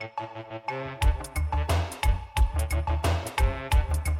Thank you.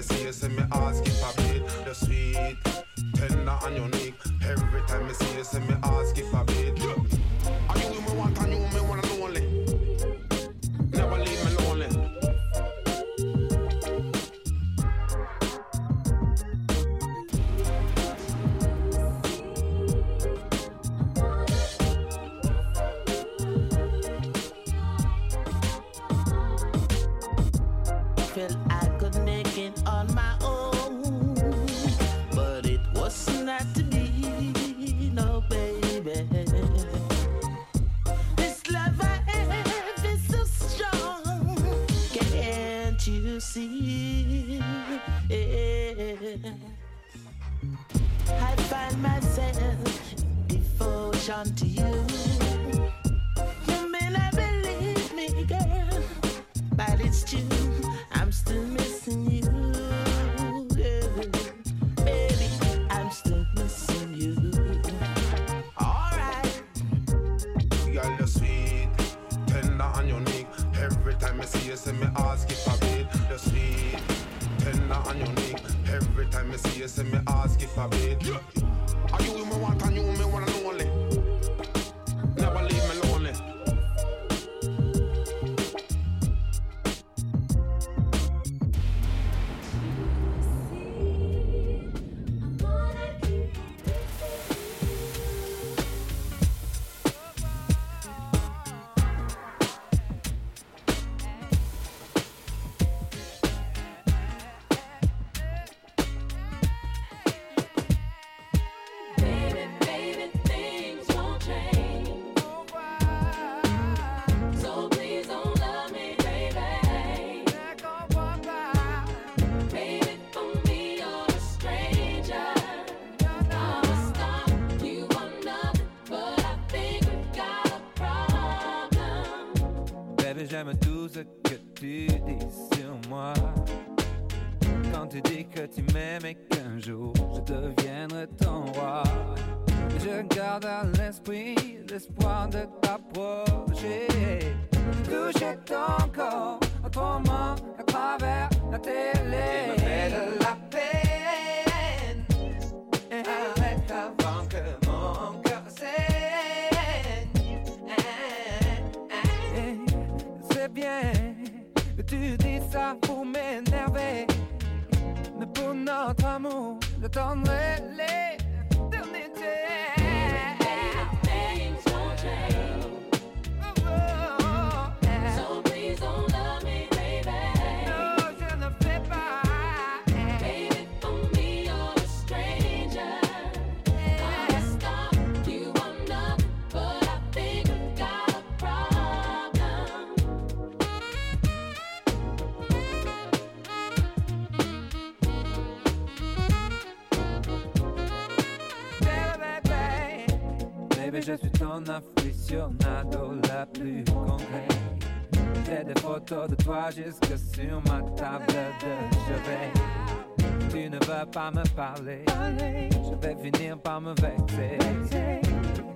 me see you, say me ask if I beat the sweet tender on your. Every time me see you, say me ask if I beat. Yeah. de toi jusque sur ma table de chevet. Tu ne veux pas me parler, je vais finir par me vexer.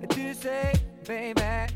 Et tu sais, baby,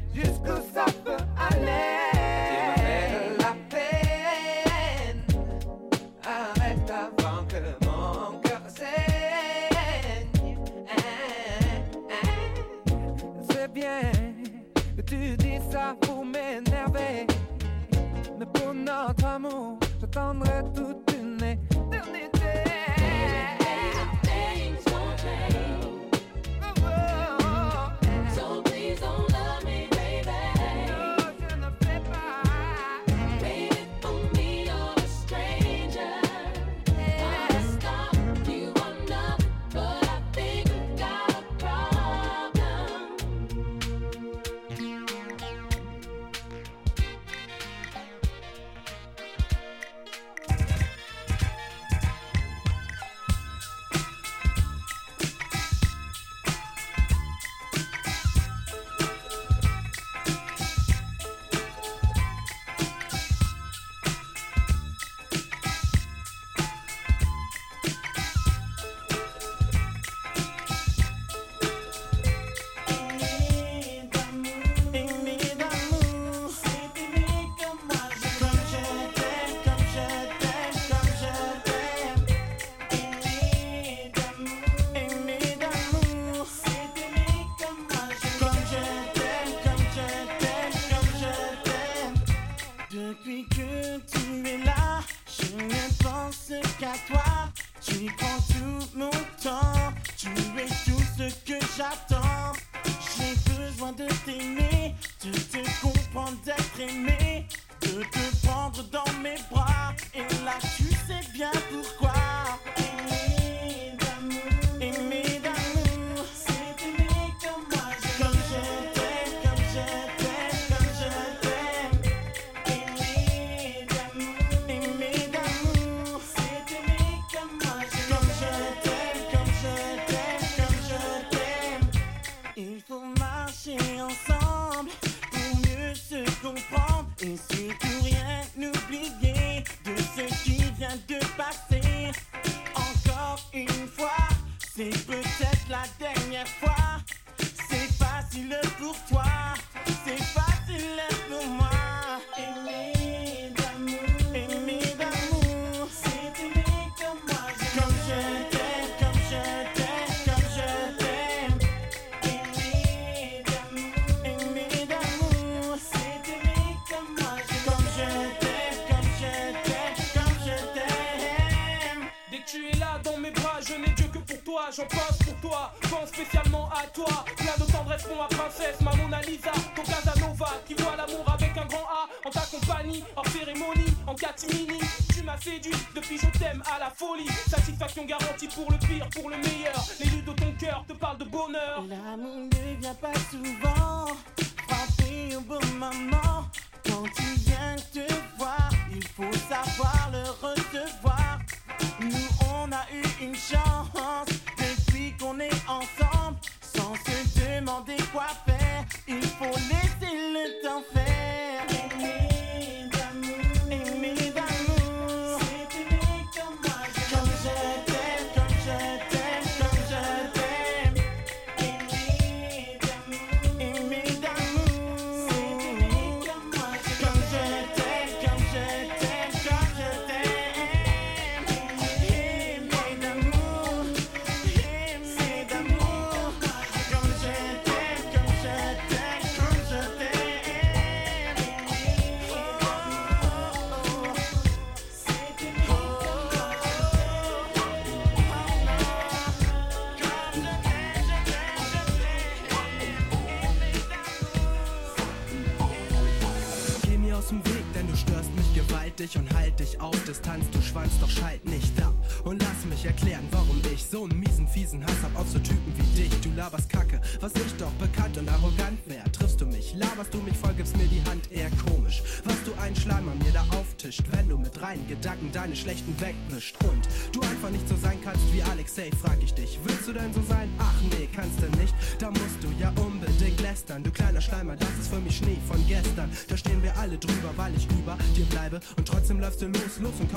Schwanz, doch schalt nicht ab und lass mich erklären, warum ich so einen miesen, fiesen Hass hab auf so Typen wie dich. Du laberst Kacke, was ich doch bekannt und arrogant wär. Triffst du mich, laberst du mich voll, gibst mir die Hand eher komisch. Was du ein Schleimer mir da auftischt, wenn du mit reinen Gedanken deine schlechten wegwischt. Und du einfach nicht so sein kannst wie Alexei, frag ich dich. Willst du denn so sein? Ach nee, kannst du nicht. Da musst du ja unbedingt lästern. Du kleiner Schleimer, das ist für mich Schnee von gestern. Da stehen wir alle drüber, weil ich über dir bleibe. Und trotzdem läufst du los, los und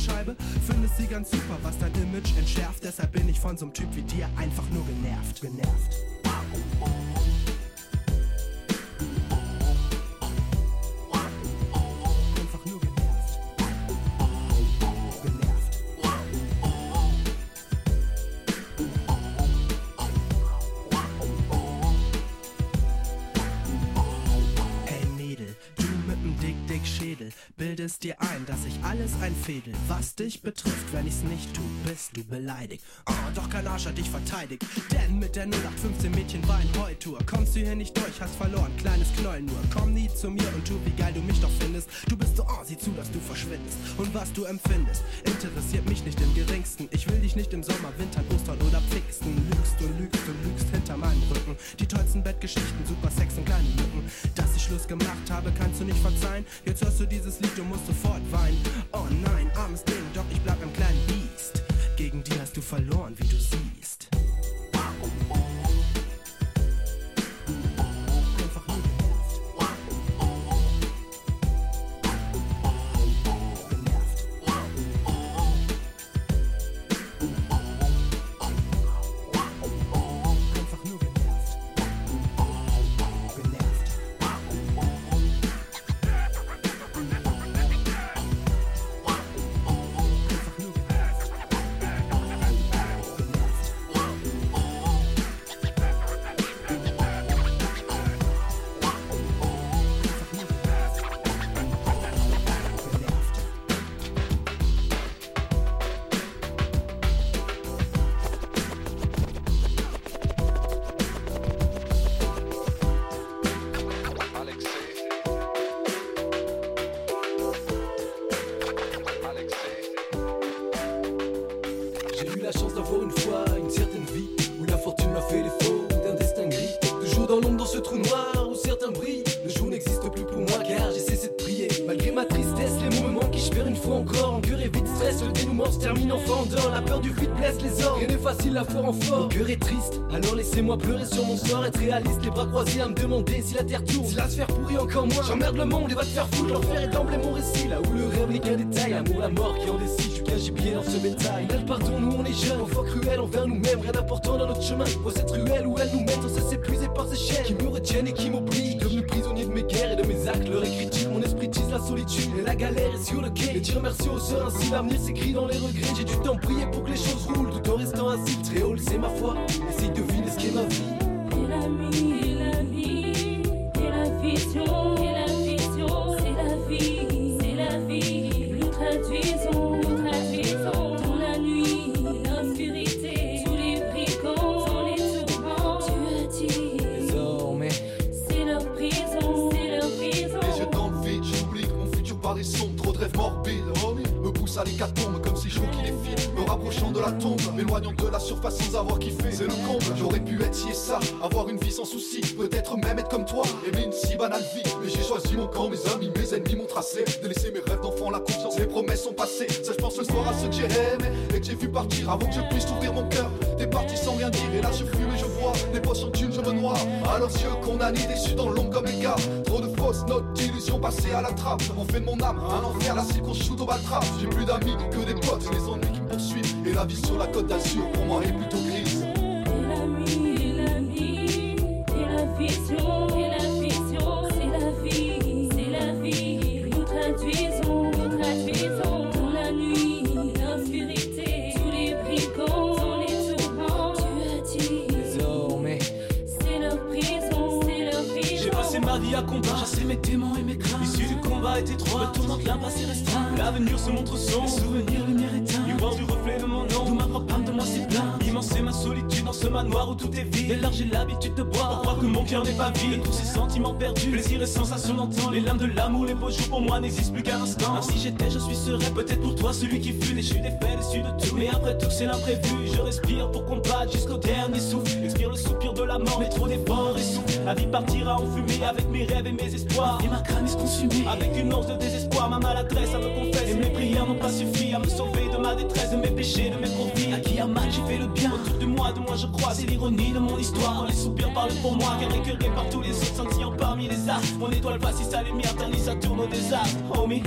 Scheibe. Findest sie ganz super, was dein Image entschärft. Deshalb bin ich von so'm Typ wie dir einfach nur genervt. Genervt. Dass ich alles einfädel. Was dich betrifft, wenn ich's nicht tu, bist du beleidigt. Oh, doch kein Arsch hat dich verteidigt. Denn mit der 0815 Mädchen war ein Heutour. Kommst du hier nicht durch, hast verloren, kleines Knoll nur. Komm nie zu mir und tu, wie geil du mich doch findest. Du bist so, oh, sieh zu, dass du verschwindest. Und was du empfindest, interessiert mich nicht im geringsten. Ich will dich nicht im Sommer, Winter, Ostern oder Pfingsten. Lügst und lügst und lügst hinter meinem Rücken. Die tollsten Bettgeschichten, super Sex und kleine Lücken. Dass ich Schluss gemacht habe, kannst du nicht verzeihen. Jetzt hörst du dieses Lied und musst sofort weinen. Oh nein, armes Ding, doch ich bleib ein kleinen Biest. Gegen die hast du verloren, wie du siehst. J'emmerde le monde et va te faire. À l'hécatombe comme si je qui défile, me rapprochant de la tombe, m'éloignant de la surface sans avoir kiffé, c'est le comble, j'aurais pu être ci et ça, avoir une vie sans souci, peut-être même être comme toi, aimer une si banale vie, mais j'ai choisi mon camp, mes amis, mes ennemis m'ont tracé, de laisser mes rêves d'enfant, la confiance, les promesses sont passées, ça je pense ce soir à ceux que j'ai aimés, et que j'ai vu partir avant que je puisse ouvrir mon cœur, t'es parti sans rien dire, et là je fume et je vois, les poches en je me noie, à leurs yeux condamnés, déçus dans l'ombre comme les gars, fausses notes d'illusions passées à la trappe, on fait de mon âme un enfer, la cible shoot au baltrap, j'ai plus d'amis que des potes, les ennuis qui me poursuivent, et la vie sur la côte d'Azur pour moi est plutôt grise. La L'avenir se montre sombre, les souvenirs ce manoir où tout est vide. Dès lors j'ai l'habitude de boire, pour croire que mon cœur n'est pas vide. Tous ces sentiments perdus, plaisir et sensations d'antan. Les lames de l'amour, les beaux jours pour moi n'existent plus qu'un instant. Si j'étais, je suis serein, peut-être pour toi celui qui fut déchu des faits, déçu de tout. Mais après tout, c'est l'imprévu. Je respire pour combattre jusqu'au dernier souffle. Expire le soupir de la mort, mais trop d'efforts et souffle. La vie partira en fumée avec mes rêves et mes espoirs. Et ma crâne est consumée avec une once de désespoir. Ma maladresse à me confesse. Et mes prières n'ont pas suffi à me sauver ma détresse, de mes péchés, de mes profits. À qui a mal, j'ai fait le bien. Autour de moi, de moi, je crois, c'est l'ironie de mon histoire. Les soupirs parlent pour moi, car écœuré par tous les autres sentiments parmi les astres. Mon étoile passe sa lumière, tandis ça tourne au désastre. Homie.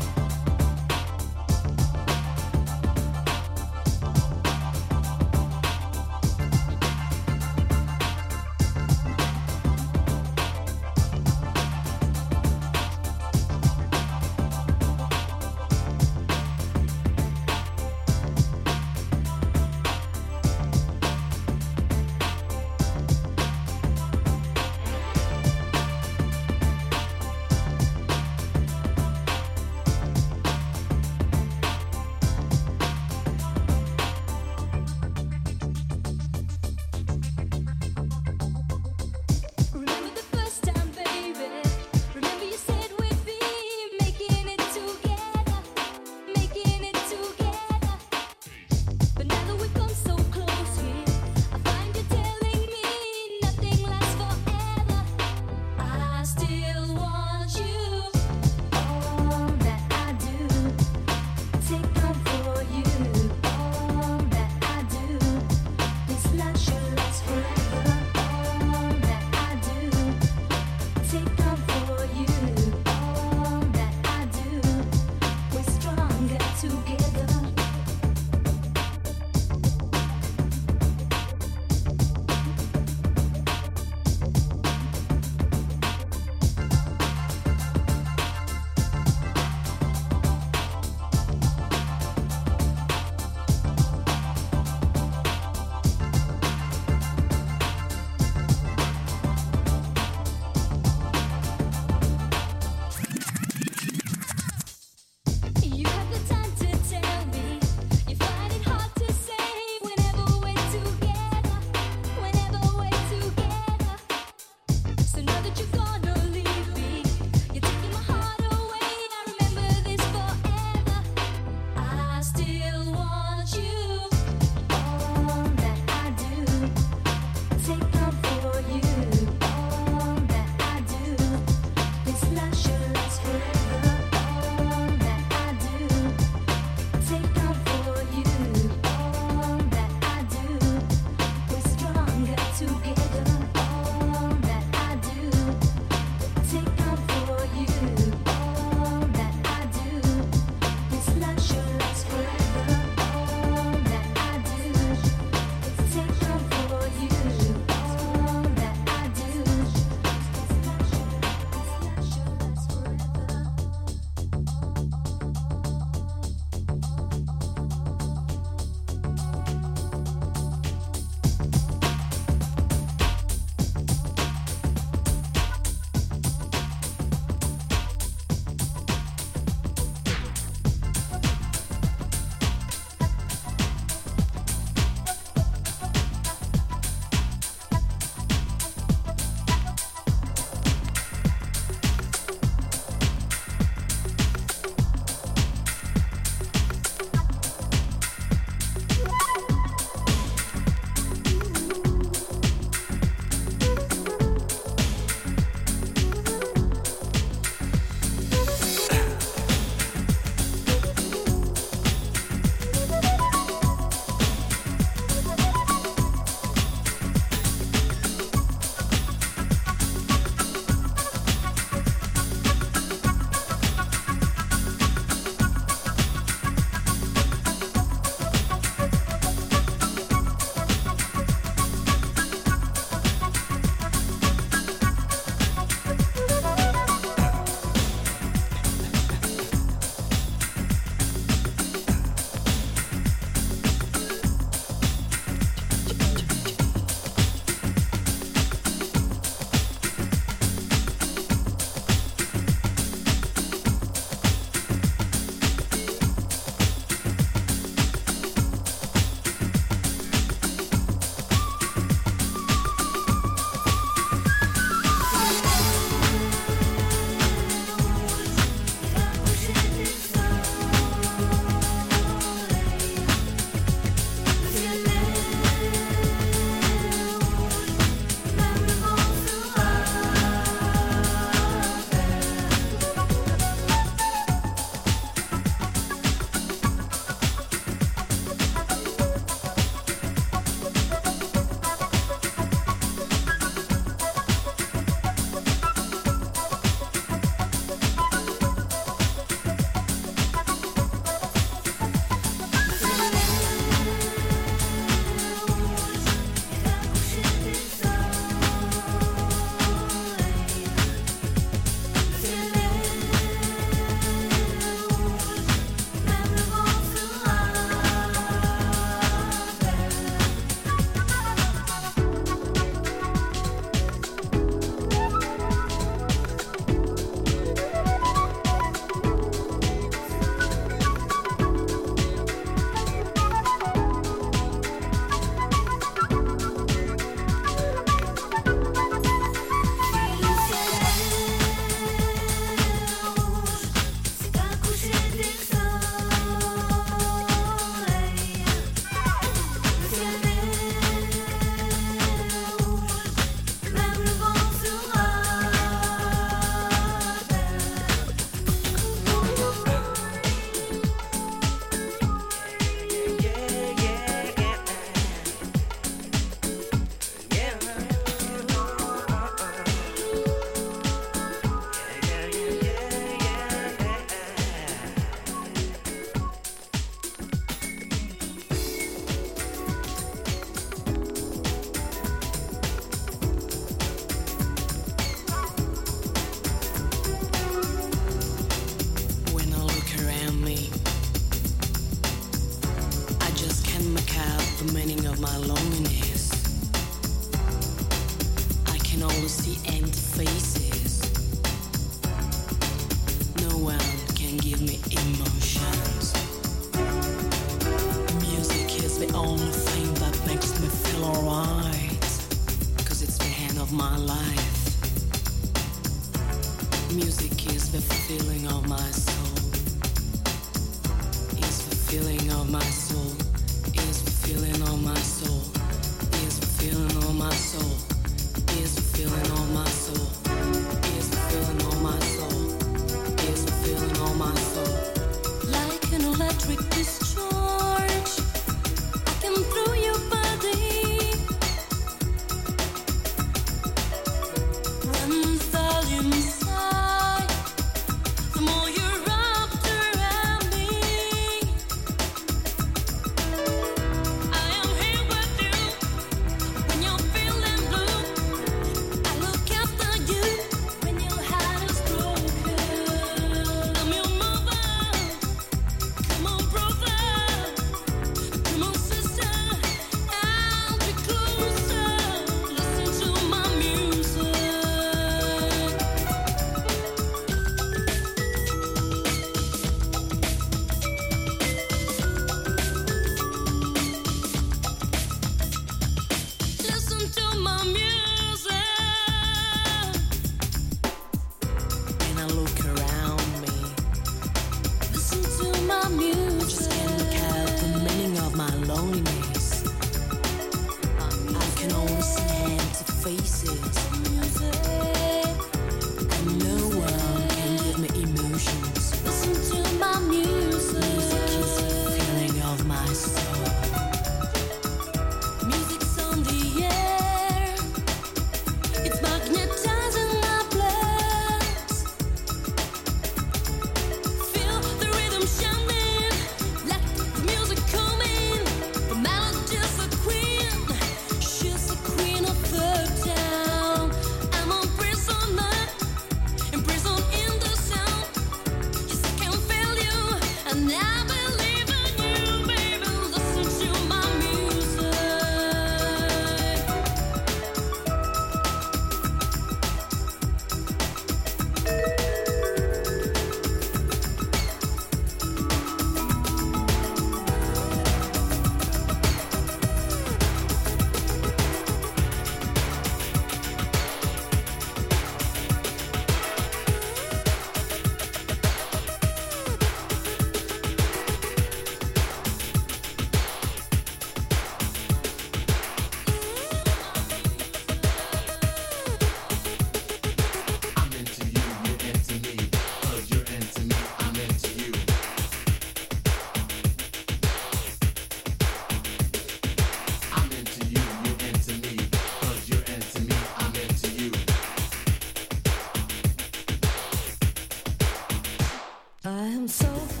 I am so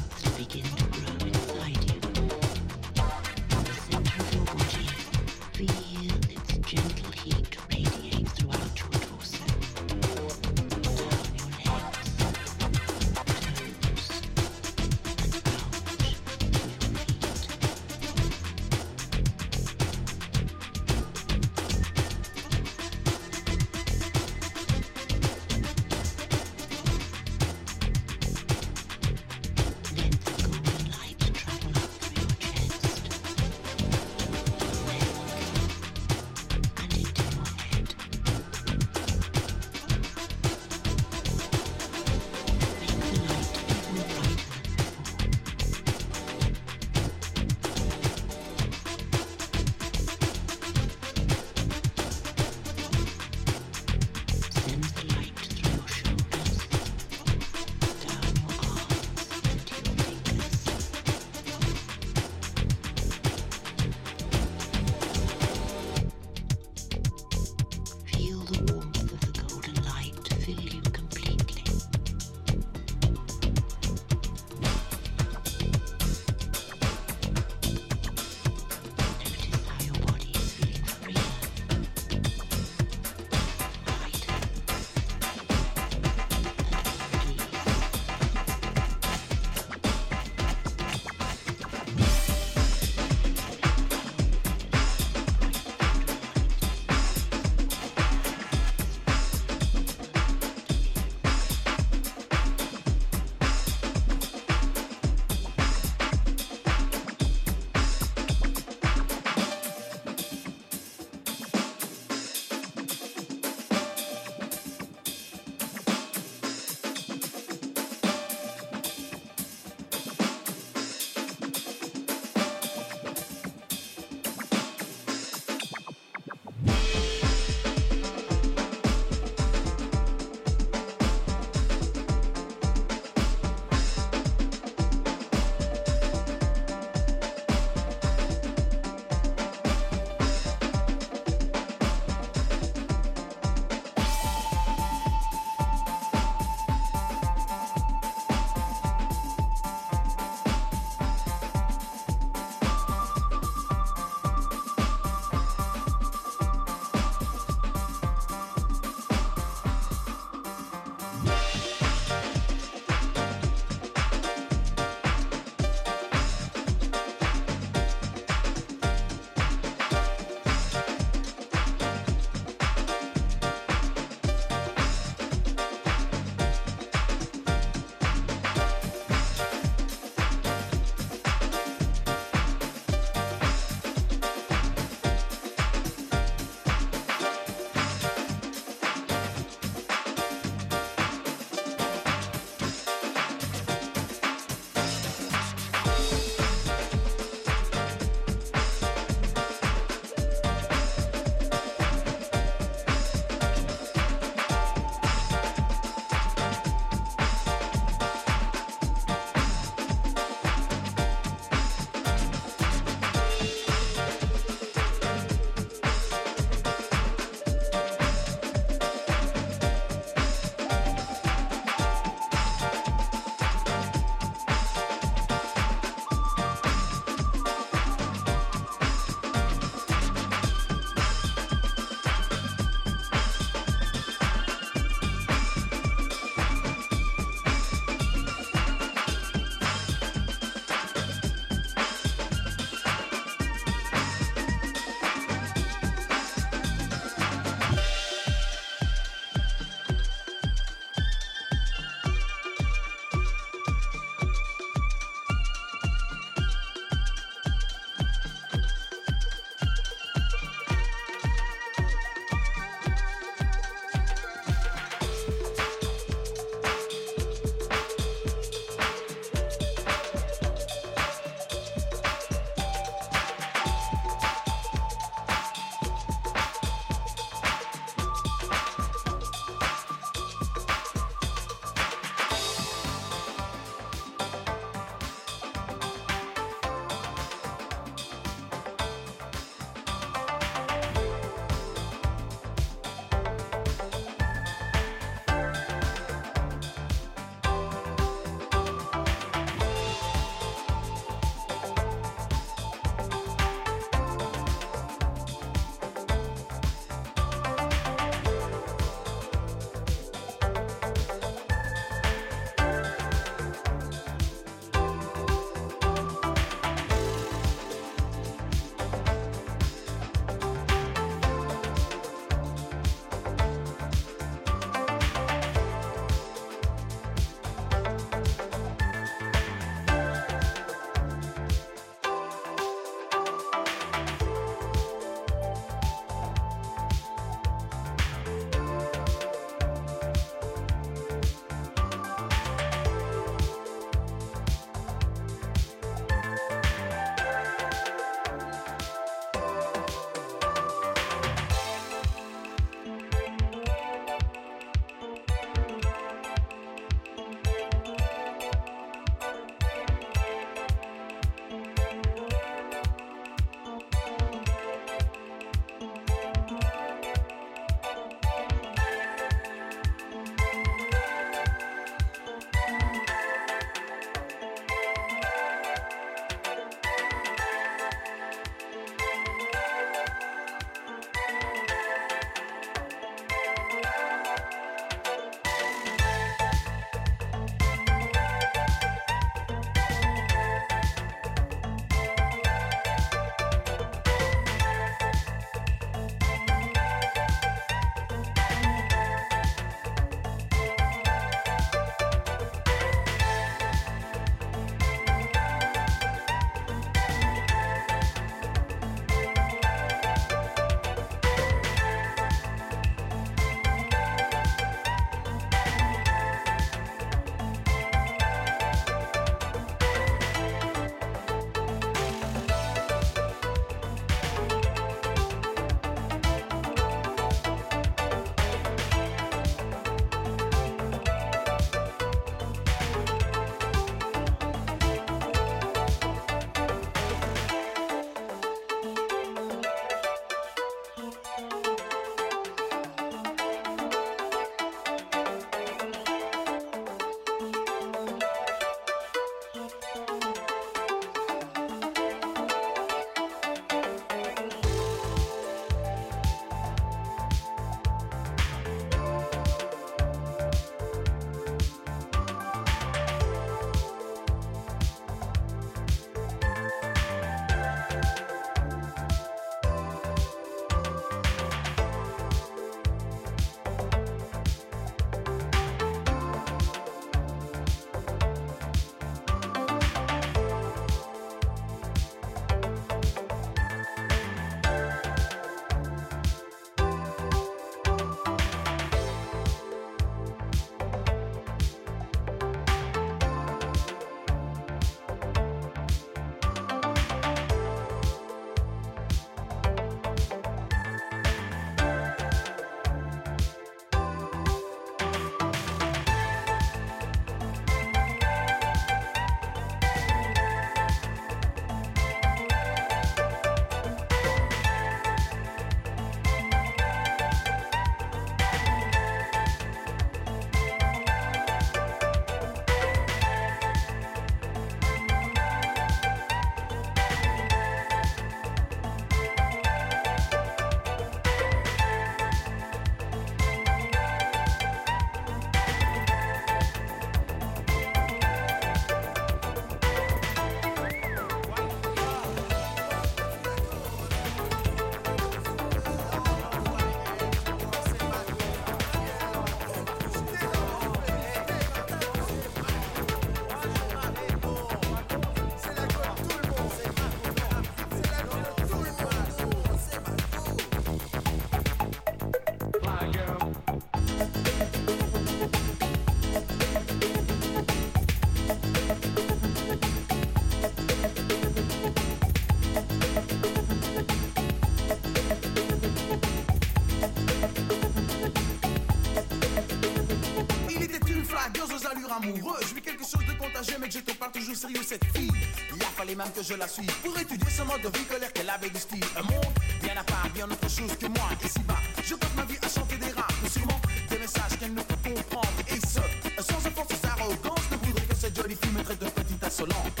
amoureux. Je vis quelque chose de contagieux, mais que je te parle toujours sérieux, cette fille. Il a fallu même que je la suive pour étudier ce mode de vie colère qu'elle avait du style. Un monde bien à part, bien autre chose que moi. Ici-bas, je passe ma vie à chanter des rap, mais sûrement des messages qu'elle ne peut comprendre. Et ce, sans offense, sans arrogance, ne voudrais que cette jolie fille me traite de petite insolente.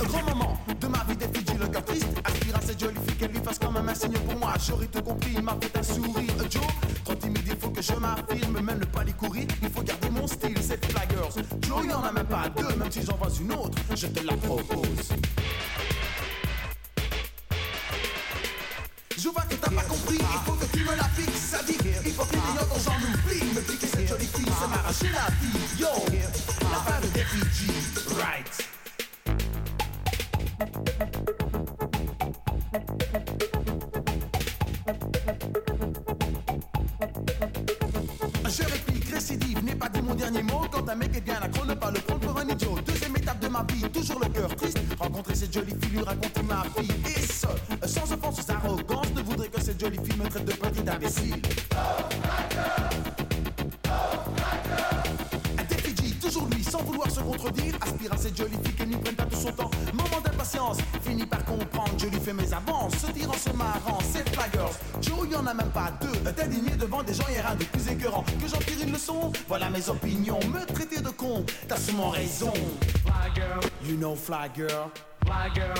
Un grand moment de ma vie Fidji, le cœur triste à cette jolie fille qu'elle lui fasse comme un signe pour moi J'aurais tout compris, il m'a fait un sourire Joe, je m'affirme Même les courir, il faut garder mon style Cette flaggers, Joe, en a même pas deux Même si j'en vois une autre, je te la propose. Je vois que t'as pas compris, il faut que tu me la fixes. Ça dit, il faut qu'il y dont j'en oublie Me piquer cette jolie fille, ça m'a arraché la vie Yo, fly girl. Fly girl,